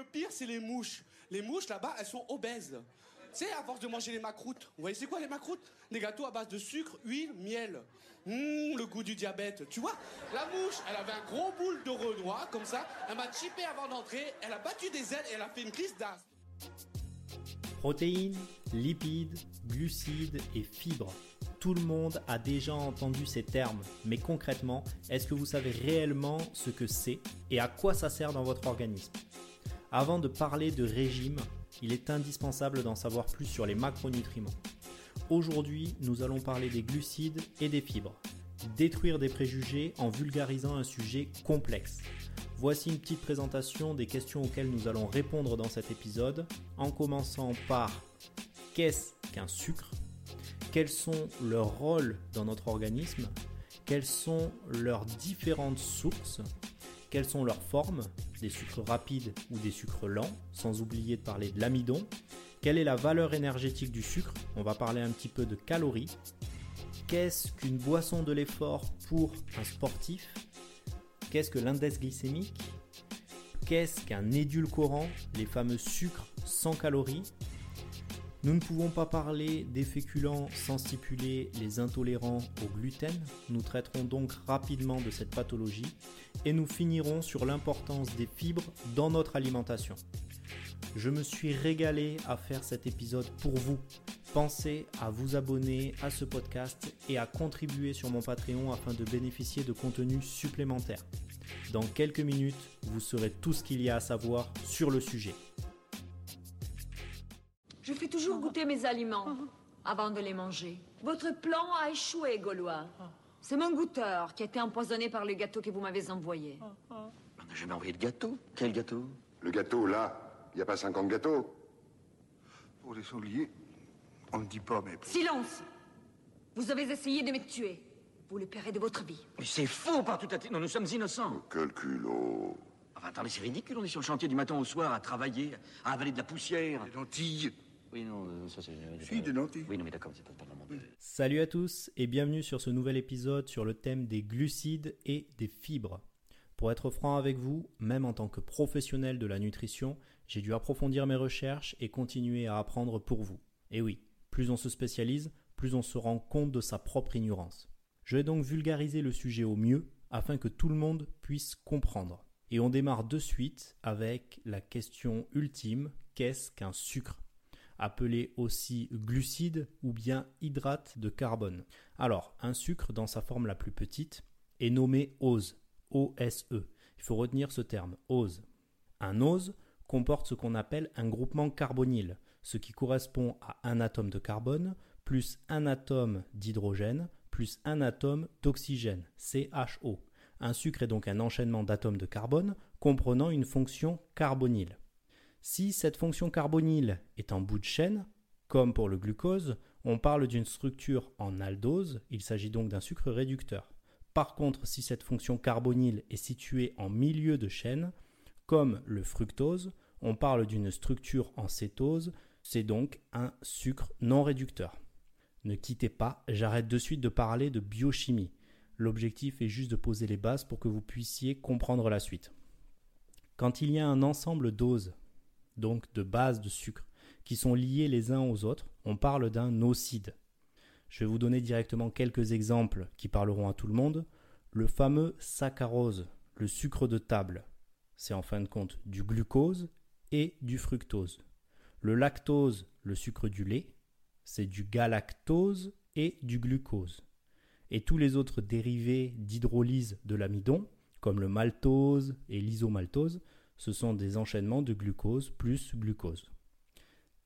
le pire, c'est les mouches. Les mouches, là-bas, elles sont obèses. Tu sais, à force de manger les macroutes. Vous voyez, c'est quoi les macroutes? Des gâteaux à base de sucre, huile, miel. Hum, le goût du diabète. Tu vois, la mouche, elle avait un gros boule de renois, comme ça. Elle m'a chippé avant d'entrer. Elle a battu des ailes et elle a fait une crise d'asthme. Protéines, lipides, glucides et fibres. Tout le monde a déjà entendu ces termes, mais concrètement, est-ce que vous savez réellement ce que c'est et à quoi ça sert dans votre organisme? Avant de parler de régime, il est indispensable d'en savoir plus sur les macronutriments. Aujourd'hui, nous allons parler des glucides et des fibres. Détruire des préjugés en vulgarisant un sujet complexe. Voici une petite présentation des questions auxquelles nous allons répondre dans cet épisode, en commençant par qu'est-ce qu'un sucre? Quels sont leurs rôles dans notre organisme? Quelles sont leurs différentes sources? Quelles sont leurs formes Des sucres rapides ou des sucres lents Sans oublier de parler de l'amidon. Quelle est la valeur énergétique du sucre? On va parler un petit peu de calories. Qu'est-ce qu'une boisson de l'effort pour un sportif? Qu'est-ce que l'index glycémique? Qu'est-ce qu'un édulcorant? Les fameux sucres sans calories. Nous ne pouvons pas parler des féculents sans stipuler les intolérants au gluten. Nous traiterons donc rapidement de cette pathologie et nous finirons sur l'importance des fibres dans notre alimentation. Je me suis régalé à faire cet épisode pour vous. Pensez à vous abonner à ce podcast et à contribuer sur mon Patreon afin de bénéficier de contenus supplémentaires. Dans quelques minutes, vous saurez tout ce qu'il y a à savoir sur le sujet. Je fais toujours goûter mes aliments avant de les manger. Votre plan a échoué, Gaulois. C'est mon goûteur qui a été empoisonné par le gâteau que vous m'avez envoyé. On n'a jamais envoyé de gâteau. Quel gâteau? Le gâteau, là, il n'y a pas 50 gâteaux. Pour les souliers, on ne dit pas, mais... Silence Vous avez essayé de me tuer. Vous le paierez de votre vie. Mais c'est faux par tout à Non, nous sommes innocents. Quel culot. Enfin, attendez, c'est ridicule. On est sur le chantier du matin au soir à travailler, à avaler de la poussière. Des lentilles. Oui, non, ça c'est... Si, lentilles. Oui, non, mais d'accord, c'est pas, pas vraiment... de- Salut à tous et bienvenue sur ce nouvel épisode sur le thème des glucides et des fibres. Pour être franc avec vous, même en tant que professionnel de la nutrition, j'ai dû approfondir mes recherches et continuer à apprendre pour vous. Et oui, plus on se spécialise, plus on se rend compte de sa propre ignorance. Je vais donc vulgariser le sujet au mieux afin que tout le monde puisse comprendre. Et on démarre de suite avec la question ultime, qu'est-ce qu'un sucre? Appelé aussi glucide ou bien hydrate de carbone. Alors, un sucre dans sa forme la plus petite est nommé ose, O-S-E. Il faut retenir ce terme, ose. Un ose comporte ce qu'on appelle un groupement carbonyle, ce qui correspond à un atome de carbone plus un atome d'hydrogène plus un atome d'oxygène, CHO. Un sucre est donc un enchaînement d'atomes de carbone comprenant une fonction carbonyle. Si cette fonction carbonyle est en bout de chaîne, comme pour le glucose, on parle d'une structure en aldose, il s'agit donc d'un sucre réducteur. Par contre, si cette fonction carbonyle est située en milieu de chaîne, comme le fructose, on parle d'une structure en cétose, c'est donc un sucre non réducteur. Ne quittez pas, j'arrête de suite de parler de biochimie. L'objectif est juste de poser les bases pour que vous puissiez comprendre la suite. Quand il y a un ensemble d'oses, donc de bases de sucre, qui sont liées les uns aux autres, on parle d'un ocide. Je vais vous donner directement quelques exemples qui parleront à tout le monde. Le fameux saccharose, le sucre de table, c'est en fin de compte du glucose et du fructose. Le lactose, le sucre du lait, c'est du galactose et du glucose. Et tous les autres dérivés d'hydrolyse de l'amidon, comme le maltose et l'isomaltose, ce sont des enchaînements de glucose plus glucose.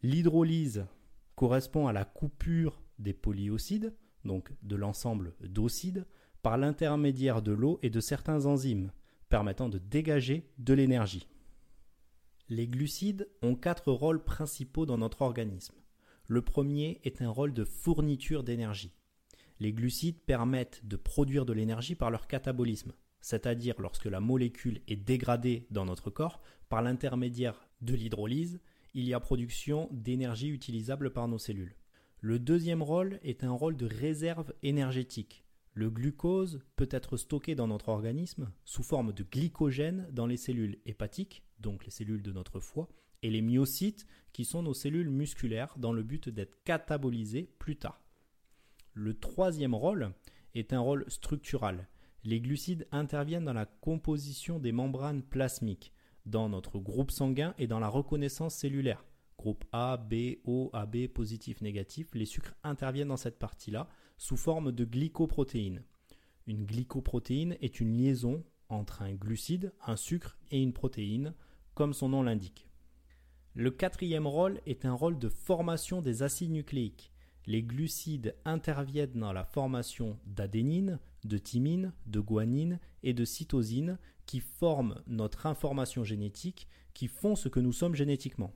L'hydrolyse correspond à la coupure des polyocides, donc de l'ensemble d'ocides, par l'intermédiaire de l'eau et de certains enzymes, permettant de dégager de l'énergie. Les glucides ont quatre rôles principaux dans notre organisme. Le premier est un rôle de fourniture d'énergie. Les glucides permettent de produire de l'énergie par leur catabolisme, c'est-à-dire lorsque la molécule est dégradée dans notre corps par l'intermédiaire de l'hydrolyse, il y a production d'énergie utilisable par nos cellules. Le deuxième rôle est un rôle de réserve énergétique. Le glucose peut être stocké dans notre organisme sous forme de glycogène dans les cellules hépatiques, donc les cellules de notre foie, et les myocytes, qui sont nos cellules musculaires, dans le but d'être catabolisées plus tard. Le troisième rôle est un rôle structural. Les glucides interviennent dans la composition des membranes plasmiques, dans notre groupe sanguin et dans la reconnaissance cellulaire. Groupe A, B, O, AB, positif, négatif, les sucres interviennent dans cette partie-là sous forme de glycoprotéines. Une glycoprotéine est une liaison entre un glucide, un sucre et une protéine, comme son nom l'indique. Le quatrième rôle est un rôle de formation des acides nucléiques. Les glucides interviennent dans la formation d'adénine, de thymine, de guanine et de cytosine qui forment notre information génétique, qui font ce que nous sommes génétiquement.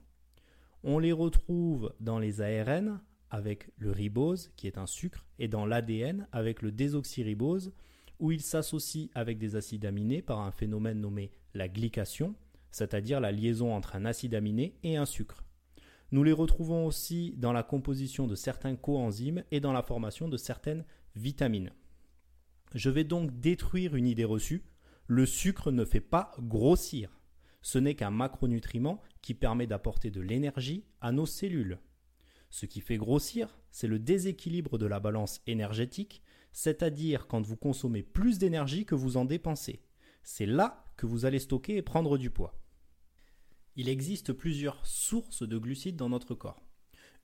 On les retrouve dans les ARN avec le ribose, qui est un sucre, et dans l'ADN avec le désoxyribose, où ils s'associent avec des acides aminés par un phénomène nommé la glycation, c'est-à-dire la liaison entre un acide aminé et un sucre. Nous les retrouvons aussi dans la composition de certains coenzymes et dans la formation de certaines vitamines. Je vais donc détruire une idée reçue, le sucre ne fait pas grossir. Ce n'est qu'un macronutriment qui permet d'apporter de l'énergie à nos cellules. Ce qui fait grossir, c'est le déséquilibre de la balance énergétique, c'est-à-dire quand vous consommez plus d'énergie que vous en dépensez. C'est là que vous allez stocker et prendre du poids. Il existe plusieurs sources de glucides dans notre corps.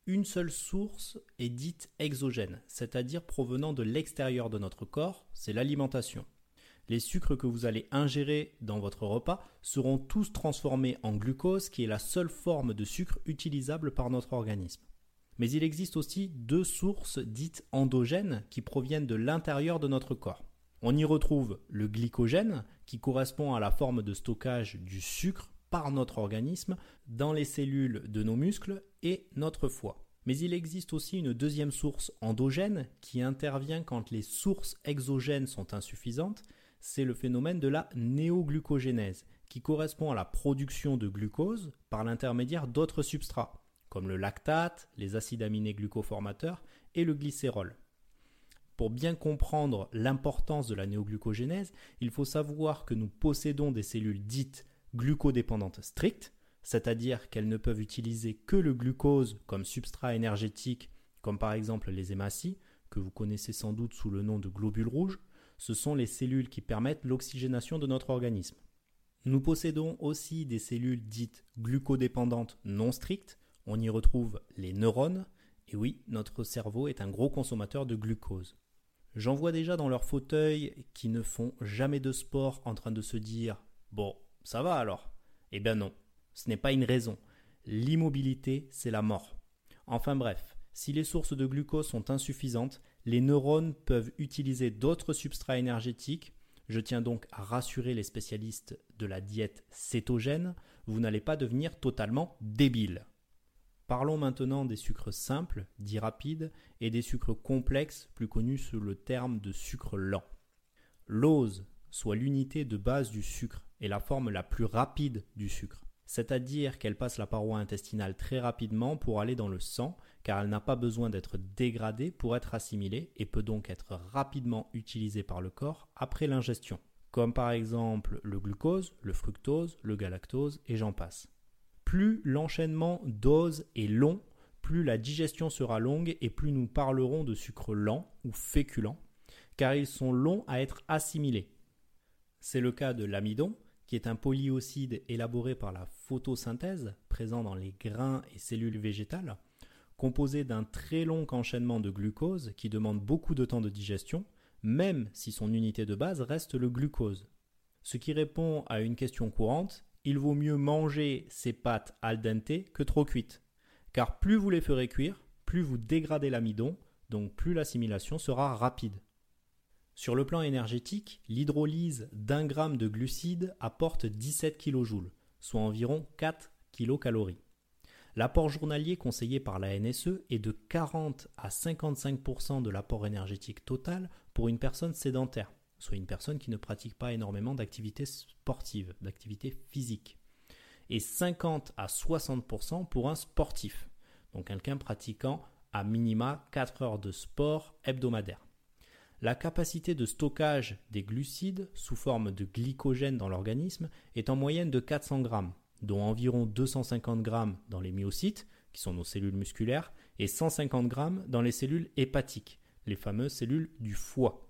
Une seule source est dite exogène, c'est-à-dire provenant de l'extérieur de notre corps, c'est l'alimentation les sucres que vous allez ingérer dans votre repas seront tous transformés en glucose qui est la seule forme de sucre utilisable par notre organisme. Mais il existe aussi deux sources dites endogènes qui proviennent de l'intérieur de notre corps. On y retrouve le glycogène qui correspond à la forme de stockage du sucre par notre organisme dans les cellules de nos muscles et notre foie. Mais il existe aussi une deuxième source endogène qui intervient quand les sources exogènes sont insuffisantes c'est le phénomène de la néoglucogénèse, qui correspond à la production de glucose par l'intermédiaire d'autres substrats, comme le lactate, les acides aminés glucoformateurs et le glycérol. Pour bien comprendre l'importance de la néoglucogénèse, il faut savoir que nous possédons des cellules dites glucodépendantes strictes, c'est-à-dire qu'elles ne peuvent utiliser que le glucose comme substrat énergétique, comme par exemple les hématies, que vous connaissez sans doute sous le nom de globules rouges, ce sont les cellules qui permettent l'oxygénation de notre organisme. Nous possédons aussi des cellules dites glucodépendantes non strictes. On y retrouve les neurones. Et oui, notre cerveau est un gros consommateur de glucose. J'en vois déjà dans leur fauteuil qui ne font jamais de sport en train de se dire Bon, ça va alors? Eh bien non, ce n'est pas une raison. L'immobilité, c'est la mort. Enfin bref, si les sources de glucose sont insuffisantes, les neurones peuvent utiliser d'autres substrats énergétiques. Je tiens donc à rassurer les spécialistes de la diète cétogène, vous n'allez pas devenir totalement débile. Parlons maintenant des sucres simples, dits rapides, et des sucres complexes, plus connus sous le terme de sucre lent. L'ose, soit l'unité de base du sucre, est la forme la plus rapide du sucre c'est-à-dire qu'elle passe la paroi intestinale très rapidement pour aller dans le sang, car elle n'a pas besoin d'être dégradée pour être assimilée et peut donc être rapidement utilisée par le corps après l'ingestion, comme par exemple le glucose, le fructose, le galactose et j'en passe. Plus l'enchaînement dose est long, plus la digestion sera longue et plus nous parlerons de sucre lent ou féculent, car ils sont longs à être assimilés. C'est le cas de l'amidon, qui est un polyocide élaboré par la photosynthèse, présent dans les grains et cellules végétales, composé d'un très long enchaînement de glucose qui demande beaucoup de temps de digestion, même si son unité de base reste le glucose. Ce qui répond à une question courante, il vaut mieux manger ces pâtes al dente que trop cuites. Car plus vous les ferez cuire, plus vous dégradez l'amidon, donc plus l'assimilation sera rapide. Sur le plan énergétique, l'hydrolyse d'un gramme de glucides apporte 17 kJ, soit environ 4 kcal. L'apport journalier conseillé par la NSE est de 40 à 55% de l'apport énergétique total pour une personne sédentaire, soit une personne qui ne pratique pas énormément d'activité sportive, d'activité physique, et 50 à 60% pour un sportif, donc quelqu'un pratiquant à minima 4 heures de sport hebdomadaire. La capacité de stockage des glucides sous forme de glycogène dans l'organisme est en moyenne de 400 grammes, dont environ 250 grammes dans les myocytes, qui sont nos cellules musculaires, et 150 grammes dans les cellules hépatiques, les fameuses cellules du foie.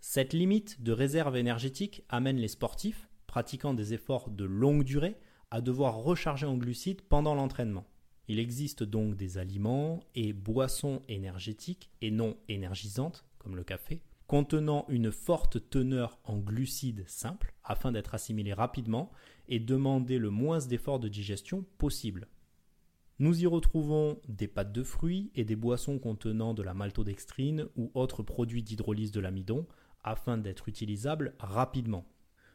Cette limite de réserve énergétique amène les sportifs, pratiquant des efforts de longue durée, à devoir recharger en glucides pendant l'entraînement. Il existe donc des aliments et boissons énergétiques et non énergisantes, comme le café, contenant une forte teneur en glucides simples afin d'être assimilés rapidement et demander le moins d'efforts de digestion possible. Nous y retrouvons des pâtes de fruits et des boissons contenant de la maltodextrine ou autres produits d'hydrolyse de l'amidon afin d'être utilisables rapidement.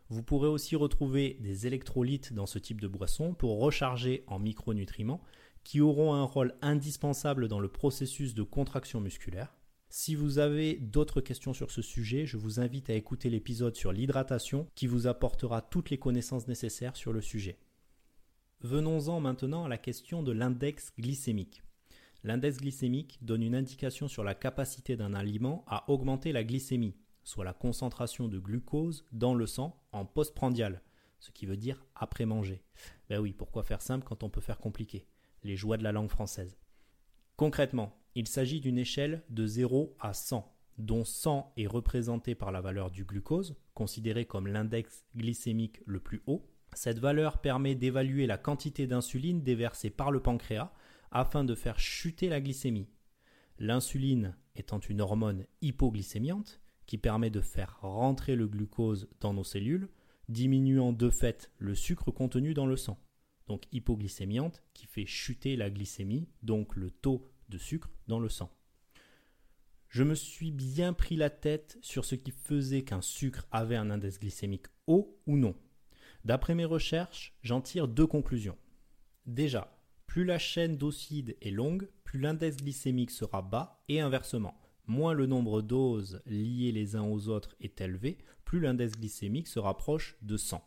Vous pourrez aussi retrouver des électrolytes dans ce type de boisson pour recharger en micronutriments qui auront un rôle indispensable dans le processus de contraction musculaire. Si vous avez d'autres questions sur ce sujet, je vous invite à écouter l'épisode sur l'hydratation qui vous apportera toutes les connaissances nécessaires sur le sujet. Venons-en maintenant à la question de l'index glycémique. L'index glycémique donne une indication sur la capacité d'un aliment à augmenter la glycémie, soit la concentration de glucose dans le sang en postprandial, ce qui veut dire après manger. Ben oui, pourquoi faire simple quand on peut faire compliqué? Les joies de la langue française. Concrètement, il s'agit d'une échelle de 0 à 100, dont 100 est représenté par la valeur du glucose, considéré comme l'index glycémique le plus haut. Cette valeur permet d'évaluer la quantité d'insuline déversée par le pancréas afin de faire chuter la glycémie. L'insuline étant une hormone hypoglycémiante qui permet de faire rentrer le glucose dans nos cellules, diminuant de fait le sucre contenu dans le sang donc hypoglycémiante, qui fait chuter la glycémie, donc le taux de sucre dans le sang. Je me suis bien pris la tête sur ce qui faisait qu'un sucre avait un index glycémique haut ou non. D'après mes recherches, j'en tire deux conclusions. Déjà, plus la chaîne d'ocydes est longue, plus l'index glycémique sera bas et inversement. Moins le nombre d'oses liées les uns aux autres est élevé, plus l'index glycémique se rapproche de 100.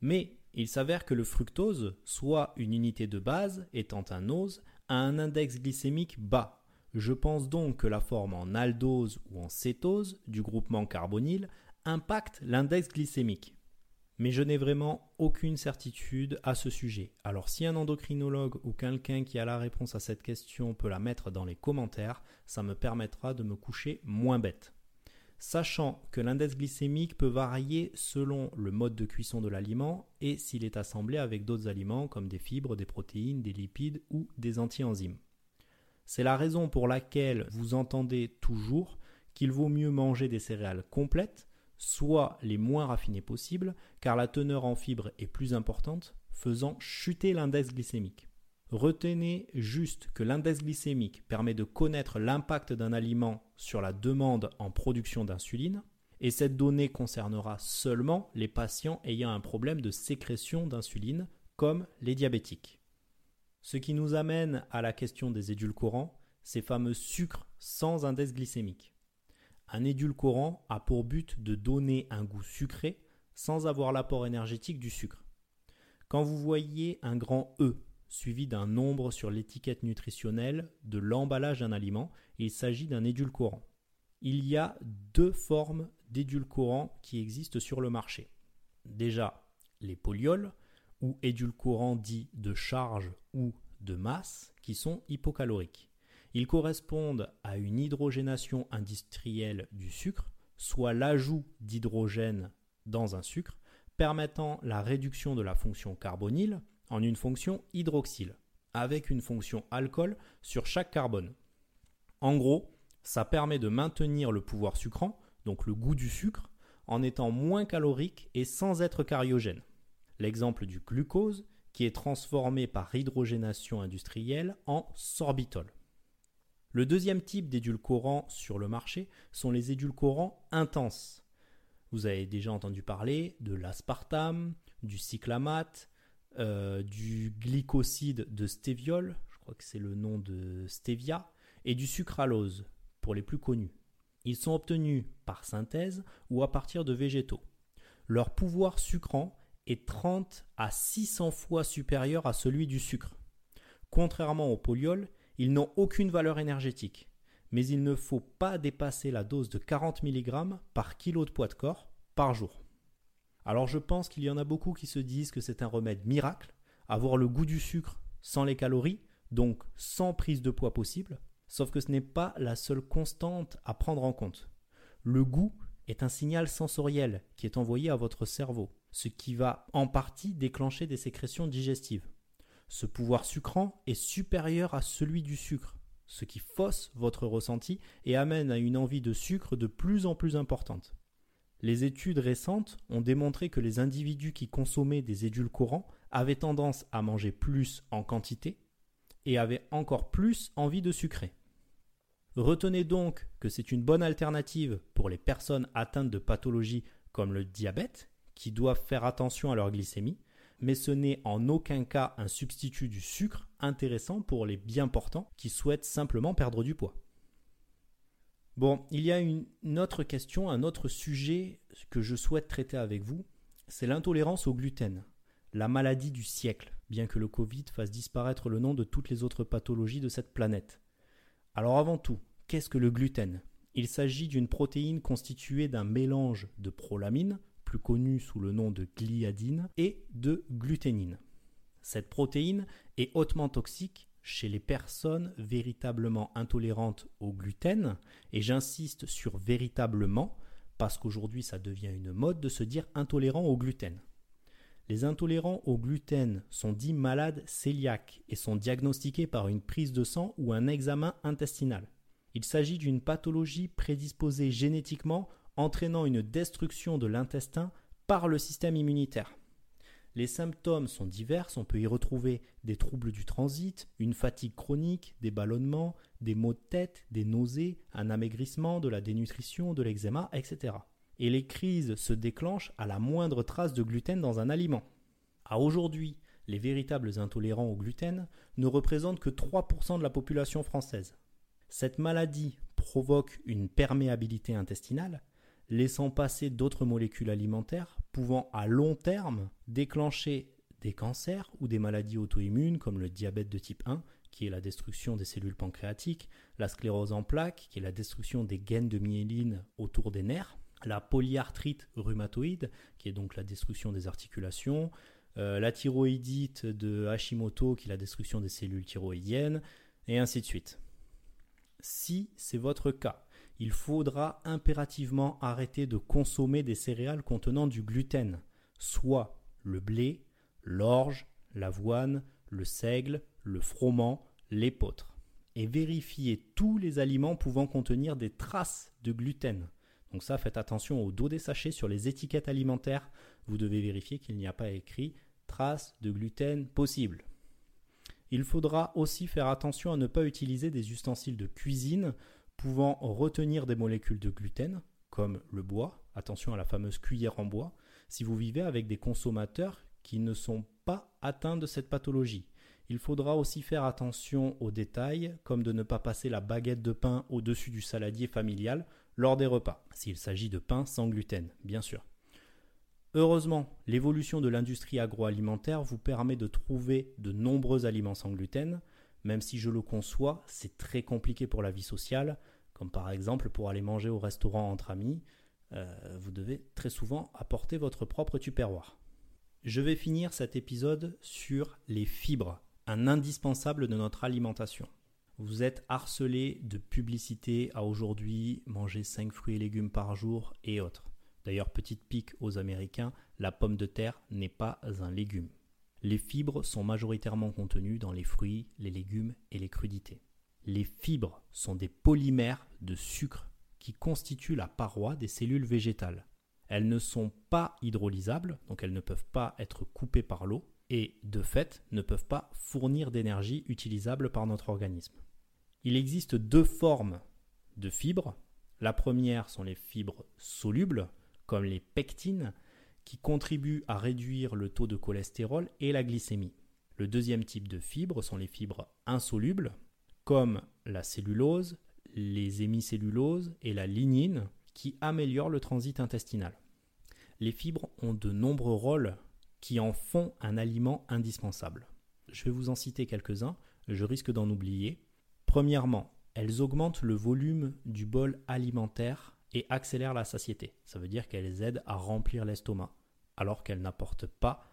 Mais il s'avère que le fructose, soit une unité de base étant un ose, a un index glycémique bas. Je pense donc que la forme en aldose ou en cétose du groupement carbonyle impacte l'index glycémique. Mais je n'ai vraiment aucune certitude à ce sujet. Alors si un endocrinologue ou quelqu'un qui a la réponse à cette question peut la mettre dans les commentaires, ça me permettra de me coucher moins bête sachant que l'index glycémique peut varier selon le mode de cuisson de l'aliment et s'il est assemblé avec d'autres aliments comme des fibres, des protéines, des lipides ou des anti-enzymes. C'est la raison pour laquelle vous entendez toujours qu'il vaut mieux manger des céréales complètes, soit les moins raffinées possibles, car la teneur en fibres est plus importante, faisant chuter l'index glycémique. Retenez juste que l'index glycémique permet de connaître l'impact d'un aliment sur la demande en production d'insuline, et cette donnée concernera seulement les patients ayant un problème de sécrétion d'insuline, comme les diabétiques. Ce qui nous amène à la question des édulcorants, ces fameux sucres sans index glycémique. Un édulcorant a pour but de donner un goût sucré sans avoir l'apport énergétique du sucre. Quand vous voyez un grand E suivi d'un nombre sur l'étiquette nutritionnelle de l'emballage d'un aliment. Il s'agit d'un édulcorant. Il y a deux formes d'édulcorants qui existent sur le marché. Déjà, les polyols, ou édulcorants dits de charge ou de masse, qui sont hypocaloriques. Ils correspondent à une hydrogénation industrielle du sucre, soit l'ajout d'hydrogène dans un sucre, permettant la réduction de la fonction carbonyle une fonction hydroxyle, avec une fonction alcool sur chaque carbone. En gros, ça permet de maintenir le pouvoir sucrant, donc le goût du sucre, en étant moins calorique et sans être cariogène. L'exemple du glucose, qui est transformé par hydrogénation industrielle en sorbitol. Le deuxième type d'édulcorants sur le marché sont les édulcorants intenses. Vous avez déjà entendu parler de l'aspartame, du cyclamate, euh, du glycoside de stéviol, je crois que c'est le nom de stevia, et du sucralose, pour les plus connus. Ils sont obtenus par synthèse ou à partir de végétaux. Leur pouvoir sucrant est 30 à 600 fois supérieur à celui du sucre. Contrairement aux polyols, ils n'ont aucune valeur énergétique, mais il ne faut pas dépasser la dose de 40 mg par kilo de poids de corps par jour. Alors je pense qu'il y en a beaucoup qui se disent que c'est un remède miracle, avoir le goût du sucre sans les calories, donc sans prise de poids possible, sauf que ce n'est pas la seule constante à prendre en compte. Le goût est un signal sensoriel qui est envoyé à votre cerveau, ce qui va en partie déclencher des sécrétions digestives. Ce pouvoir sucrant est supérieur à celui du sucre, ce qui fausse votre ressenti et amène à une envie de sucre de plus en plus importante. Les études récentes ont démontré que les individus qui consommaient des édulcorants avaient tendance à manger plus en quantité et avaient encore plus envie de sucrer. Retenez donc que c'est une bonne alternative pour les personnes atteintes de pathologies comme le diabète, qui doivent faire attention à leur glycémie, mais ce n'est en aucun cas un substitut du sucre intéressant pour les bien portants qui souhaitent simplement perdre du poids. Bon, il y a une autre question, un autre sujet que je souhaite traiter avec vous, c'est l'intolérance au gluten, la maladie du siècle, bien que le Covid fasse disparaître le nom de toutes les autres pathologies de cette planète. Alors avant tout, qu'est-ce que le gluten? Il s'agit d'une protéine constituée d'un mélange de prolamine, plus connue sous le nom de gliadine, et de gluténine. Cette protéine est hautement toxique chez les personnes véritablement intolérantes au gluten, et j'insiste sur véritablement, parce qu'aujourd'hui ça devient une mode de se dire intolérant au gluten. Les intolérants au gluten sont dits malades cœliaques et sont diagnostiqués par une prise de sang ou un examen intestinal. Il s'agit d'une pathologie prédisposée génétiquement entraînant une destruction de l'intestin par le système immunitaire. Les symptômes sont divers, on peut y retrouver des troubles du transit, une fatigue chronique, des ballonnements, des maux de tête, des nausées, un amaigrissement, de la dénutrition, de l'eczéma, etc. Et les crises se déclenchent à la moindre trace de gluten dans un aliment. À aujourd'hui, les véritables intolérants au gluten ne représentent que 3% de la population française. Cette maladie provoque une perméabilité intestinale laissant passer d'autres molécules alimentaires pouvant à long terme déclencher des cancers ou des maladies auto-immunes comme le diabète de type 1, qui est la destruction des cellules pancréatiques, la sclérose en plaques, qui est la destruction des gaines de myéline autour des nerfs, la polyarthrite rhumatoïde, qui est donc la destruction des articulations, euh, la thyroïdite de Hashimoto, qui est la destruction des cellules thyroïdiennes, et ainsi de suite. Si c'est votre cas, il faudra impérativement arrêter de consommer des céréales contenant du gluten, soit le blé, l'orge, l'avoine, le seigle, le froment, l'épeautre, et vérifier tous les aliments pouvant contenir des traces de gluten. Donc ça, faites attention au dos des sachets sur les étiquettes alimentaires. Vous devez vérifier qu'il n'y a pas écrit traces de gluten possible. Il faudra aussi faire attention à ne pas utiliser des ustensiles de cuisine pouvant retenir des molécules de gluten, comme le bois, attention à la fameuse cuillère en bois, si vous vivez avec des consommateurs qui ne sont pas atteints de cette pathologie. Il faudra aussi faire attention aux détails, comme de ne pas passer la baguette de pain au-dessus du saladier familial lors des repas, s'il s'agit de pain sans gluten, bien sûr. Heureusement, l'évolution de l'industrie agroalimentaire vous permet de trouver de nombreux aliments sans gluten, même si je le conçois, c'est très compliqué pour la vie sociale, comme par exemple pour aller manger au restaurant entre amis, euh, vous devez très souvent apporter votre propre tupperware. Je vais finir cet épisode sur les fibres, un indispensable de notre alimentation. Vous êtes harcelé de publicité à aujourd'hui, manger 5 fruits et légumes par jour et autres. D'ailleurs, petite pique aux Américains, la pomme de terre n'est pas un légume. Les fibres sont majoritairement contenues dans les fruits, les légumes et les crudités. Les fibres sont des polymères de sucre qui constituent la paroi des cellules végétales. Elles ne sont pas hydrolysables, donc elles ne peuvent pas être coupées par l'eau, et de fait ne peuvent pas fournir d'énergie utilisable par notre organisme. Il existe deux formes de fibres. La première sont les fibres solubles, comme les pectines, qui contribuent à réduire le taux de cholestérol et la glycémie. Le deuxième type de fibres sont les fibres insolubles, comme la cellulose, les hémicelluloses et la lignine qui améliorent le transit intestinal. Les fibres ont de nombreux rôles qui en font un aliment indispensable. Je vais vous en citer quelques-uns, je risque d'en oublier. Premièrement, elles augmentent le volume du bol alimentaire et accélèrent la satiété. Ça veut dire qu'elles aident à remplir l'estomac, alors qu'elles n'apportent pas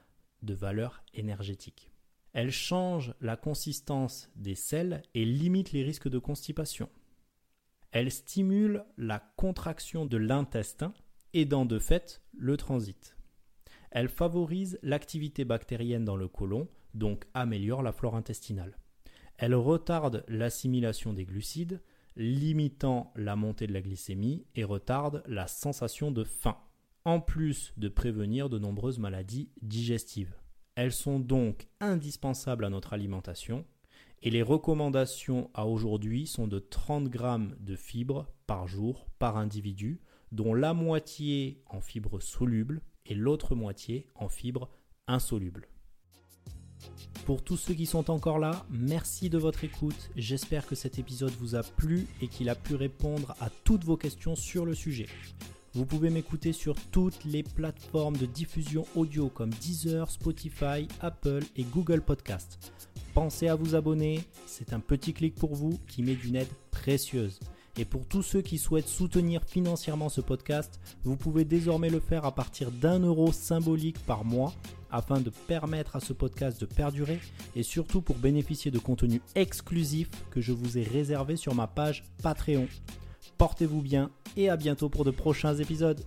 de valeur énergétique. Elles changent la consistance des selles et limitent les risques de constipation. Elles stimulent la contraction de l'intestin, aidant de fait le transit. Elles favorisent l'activité bactérienne dans le côlon, donc améliorent la flore intestinale. Elles retardent l'assimilation des glucides, limitant la montée de la glycémie et retardent la sensation de faim, en plus de prévenir de nombreuses maladies digestives. Elles sont donc indispensables à notre alimentation et les recommandations à aujourd'hui sont de 30 grammes de fibres par jour par individu, dont la moitié en fibres solubles et l'autre moitié en fibres insolubles. Pour tous ceux qui sont encore là, merci de votre écoute. J'espère que cet épisode vous a plu et qu'il a pu répondre à toutes vos questions sur le sujet. Vous pouvez m'écouter sur toutes les plateformes de diffusion audio comme Deezer, Spotify, Apple et Google Podcast. Pensez à vous abonner, c'est un petit clic pour vous qui met d'une aide précieuse. Et pour tous ceux qui souhaitent soutenir financièrement ce podcast, vous pouvez désormais le faire à partir d'un euro symbolique par mois afin de permettre à ce podcast de perdurer et surtout pour bénéficier de contenu exclusif que je vous ai réservé sur ma page Patreon. Portez-vous bien et à bientôt pour de prochains épisodes.